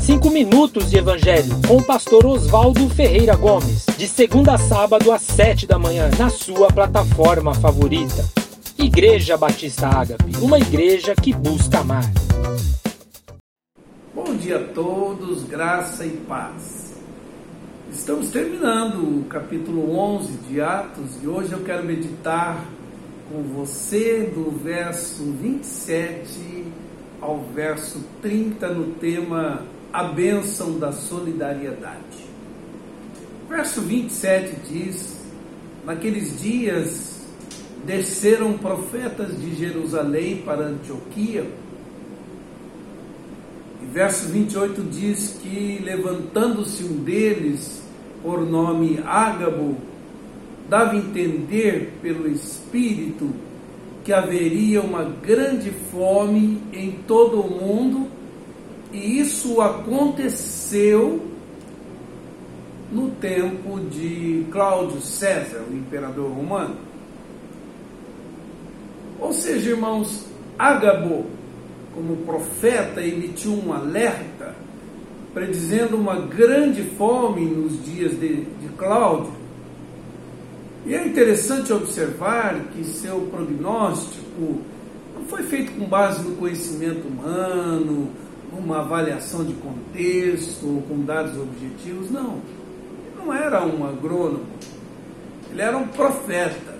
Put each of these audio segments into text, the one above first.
Cinco minutos de Evangelho com o pastor Oswaldo Ferreira Gomes, de segunda a sábado às sete da manhã, na sua plataforma favorita. Igreja Batista Ágape, uma igreja que busca amar. Bom dia a todos, graça e paz. Estamos terminando o capítulo 11 de Atos e hoje eu quero meditar com você do verso 27 ao verso 30 no tema A bênção da solidariedade. Verso 27 diz: Naqueles dias desceram profetas de Jerusalém para Antioquia. E verso 28 diz que, levantando-se um deles, por nome Ágabo, dava entender pelo Espírito que haveria uma grande fome em todo o mundo, e isso aconteceu no tempo de Cláudio César, o imperador romano. Ou seja, irmãos, Ágabo, como profeta, emitiu um alerta predizendo uma grande fome nos dias de, de Cláudio. E é interessante observar que seu prognóstico não foi feito com base no conhecimento humano, uma avaliação de contexto ou com dados objetivos, não. Ele não era um agrônomo, ele era um profeta.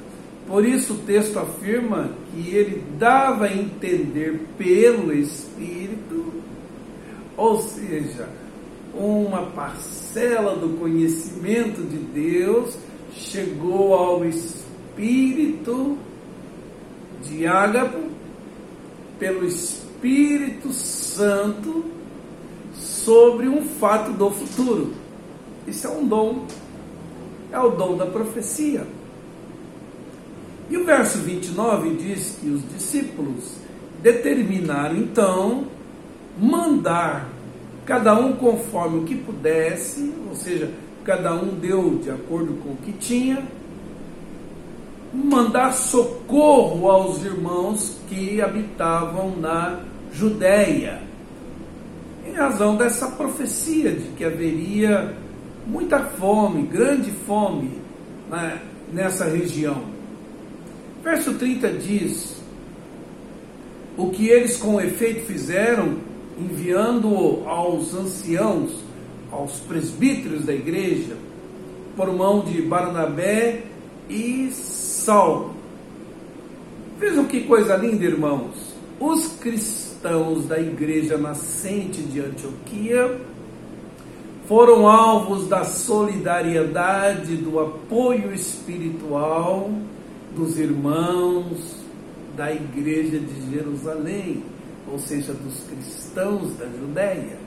Por isso o texto afirma que ele dava a entender pelo Espírito, ou seja, uma parcela do conhecimento de Deus chegou ao Espírito de Ágapo pelo Espírito Santo sobre um fato do futuro. Isso é um dom, é o dom da profecia. E o verso 29 diz que os discípulos determinaram então mandar cada um conforme o que pudesse, ou seja, cada um deu de acordo com o que tinha, mandar socorro aos irmãos que habitavam na Judéia, em razão dessa profecia de que haveria muita fome, grande fome né, nessa região. Verso 30 diz: O que eles com efeito fizeram, enviando-o aos anciãos aos presbíteros da igreja, por mão de Barnabé e Saulo. Vejam que coisa linda, irmãos. Os cristãos da igreja nascente de Antioquia foram alvos da solidariedade, do apoio espiritual dos irmãos da igreja de Jerusalém, ou seja, dos cristãos da Judéia.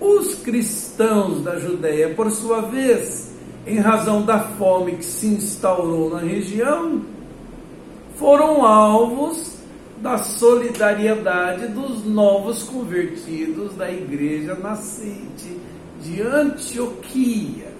Os cristãos da Judéia, por sua vez, em razão da fome que se instaurou na região, foram alvos da solidariedade dos novos convertidos da igreja nascente de Antioquia.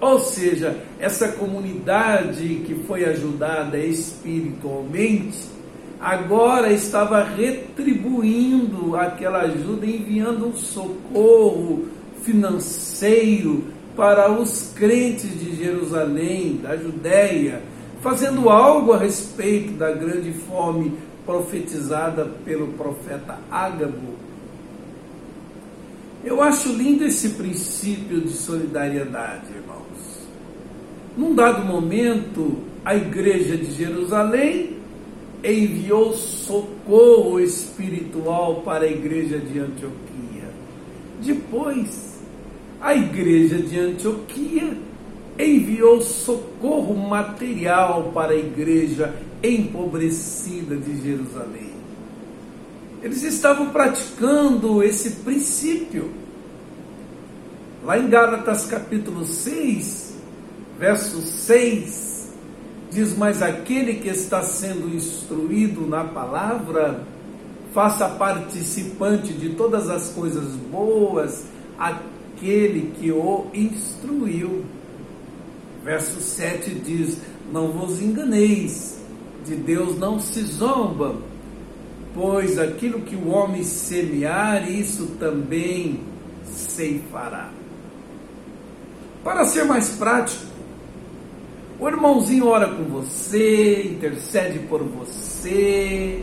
Ou seja, essa comunidade que foi ajudada espiritualmente agora estava retribuindo aquela ajuda, enviando um socorro financeiro para os crentes de Jerusalém, da Judéia, fazendo algo a respeito da grande fome profetizada pelo profeta Ágabo. Eu acho lindo esse princípio de solidariedade, irmãos. Num dado momento, a igreja de Jerusalém enviou socorro espiritual para a igreja de Antioquia. Depois, a igreja de Antioquia enviou socorro material para a igreja empobrecida de Jerusalém. Eles estavam praticando esse princípio. Lá em Gálatas capítulo 6, verso 6, Diz: Mas aquele que está sendo instruído na palavra, faça participante de todas as coisas boas aquele que o instruiu. Verso 7 diz: Não vos enganeis, de Deus não se zomba, pois aquilo que o homem semear, isso também ceifará. Para ser mais prático, o irmãozinho ora com você, intercede por você,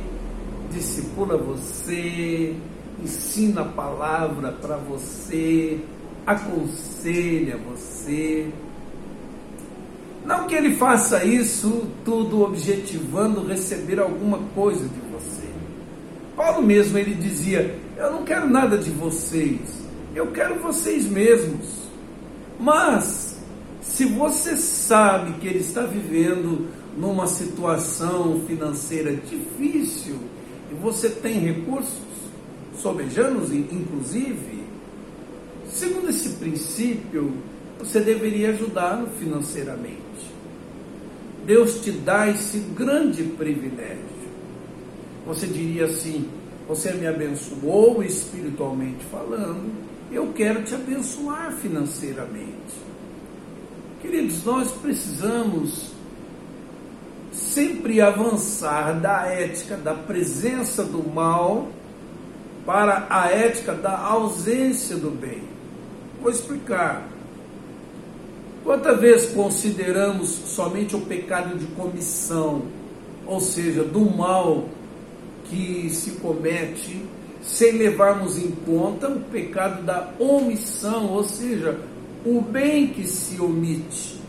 discipula você, ensina a palavra para você, aconselha você. Não que ele faça isso tudo objetivando receber alguma coisa de você. Paulo mesmo ele dizia: "Eu não quero nada de vocês, eu quero vocês mesmos". Mas se você sabe que ele está vivendo numa situação financeira difícil e você tem recursos sobejanos inclusive, segundo esse princípio, você deveria ajudá-lo financeiramente. Deus te dá esse grande privilégio. Você diria assim: você me abençoou espiritualmente falando, eu quero te abençoar financeiramente. Queridos, nós precisamos sempre avançar da ética da presença do mal para a ética da ausência do bem. Vou explicar. Quantas vezes consideramos somente o pecado de comissão, ou seja, do mal que se comete, sem levarmos em conta o pecado da omissão, ou seja, o bem que se omite.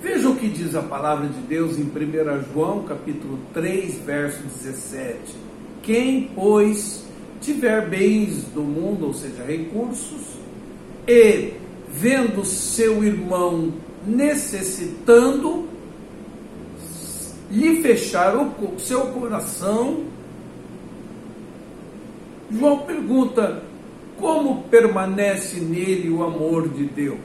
Veja o que diz a palavra de Deus em 1 João, capítulo 3, verso 17. Quem, pois, tiver bens do mundo, ou seja, recursos, e vendo seu irmão necessitando, lhe fechar o seu coração, João pergunta: como permanece nele o amor de Deus?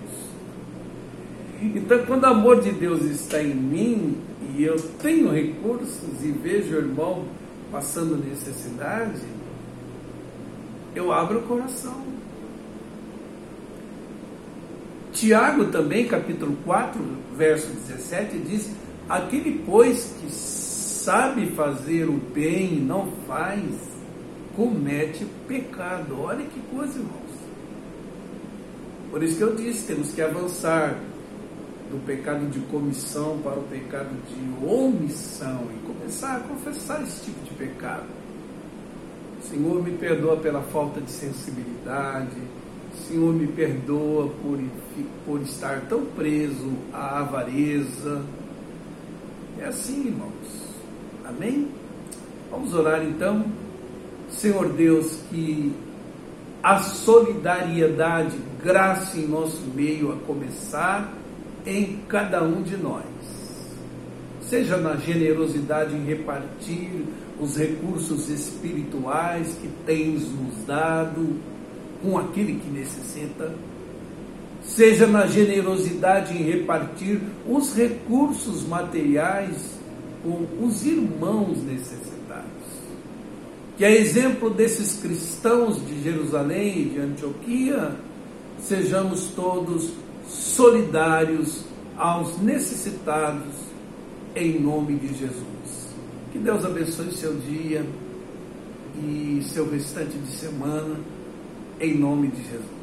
Então, quando o amor de Deus está em mim e eu tenho recursos e vejo o irmão passando necessidade, eu abro o coração. Tiago também, capítulo 4, verso 17, diz: Aquele, pois, que sabe fazer o bem e não faz, comete pecado. Olha que coisa, irmãos. Por isso que eu disse, temos que avançar do pecado de comissão para o pecado de omissão e começar a confessar esse tipo de pecado. Senhor, me perdoa pela falta de sensibilidade. Senhor, me perdoa por, por estar tão preso à avareza. É assim, irmãos. Amém? Vamos orar então. Senhor Deus, que a solidariedade, graça em nosso meio a começar em cada um de nós. Seja na generosidade em repartir os recursos espirituais que tens nos dado com aquele que necessita, seja na generosidade em repartir os recursos materiais com os irmãos necessitados. Que a exemplo desses cristãos de Jerusalém e de Antioquia, sejamos todos solidários aos necessitados, em nome de Jesus. Que Deus abençoe seu dia e seu restante de semana, em nome de Jesus.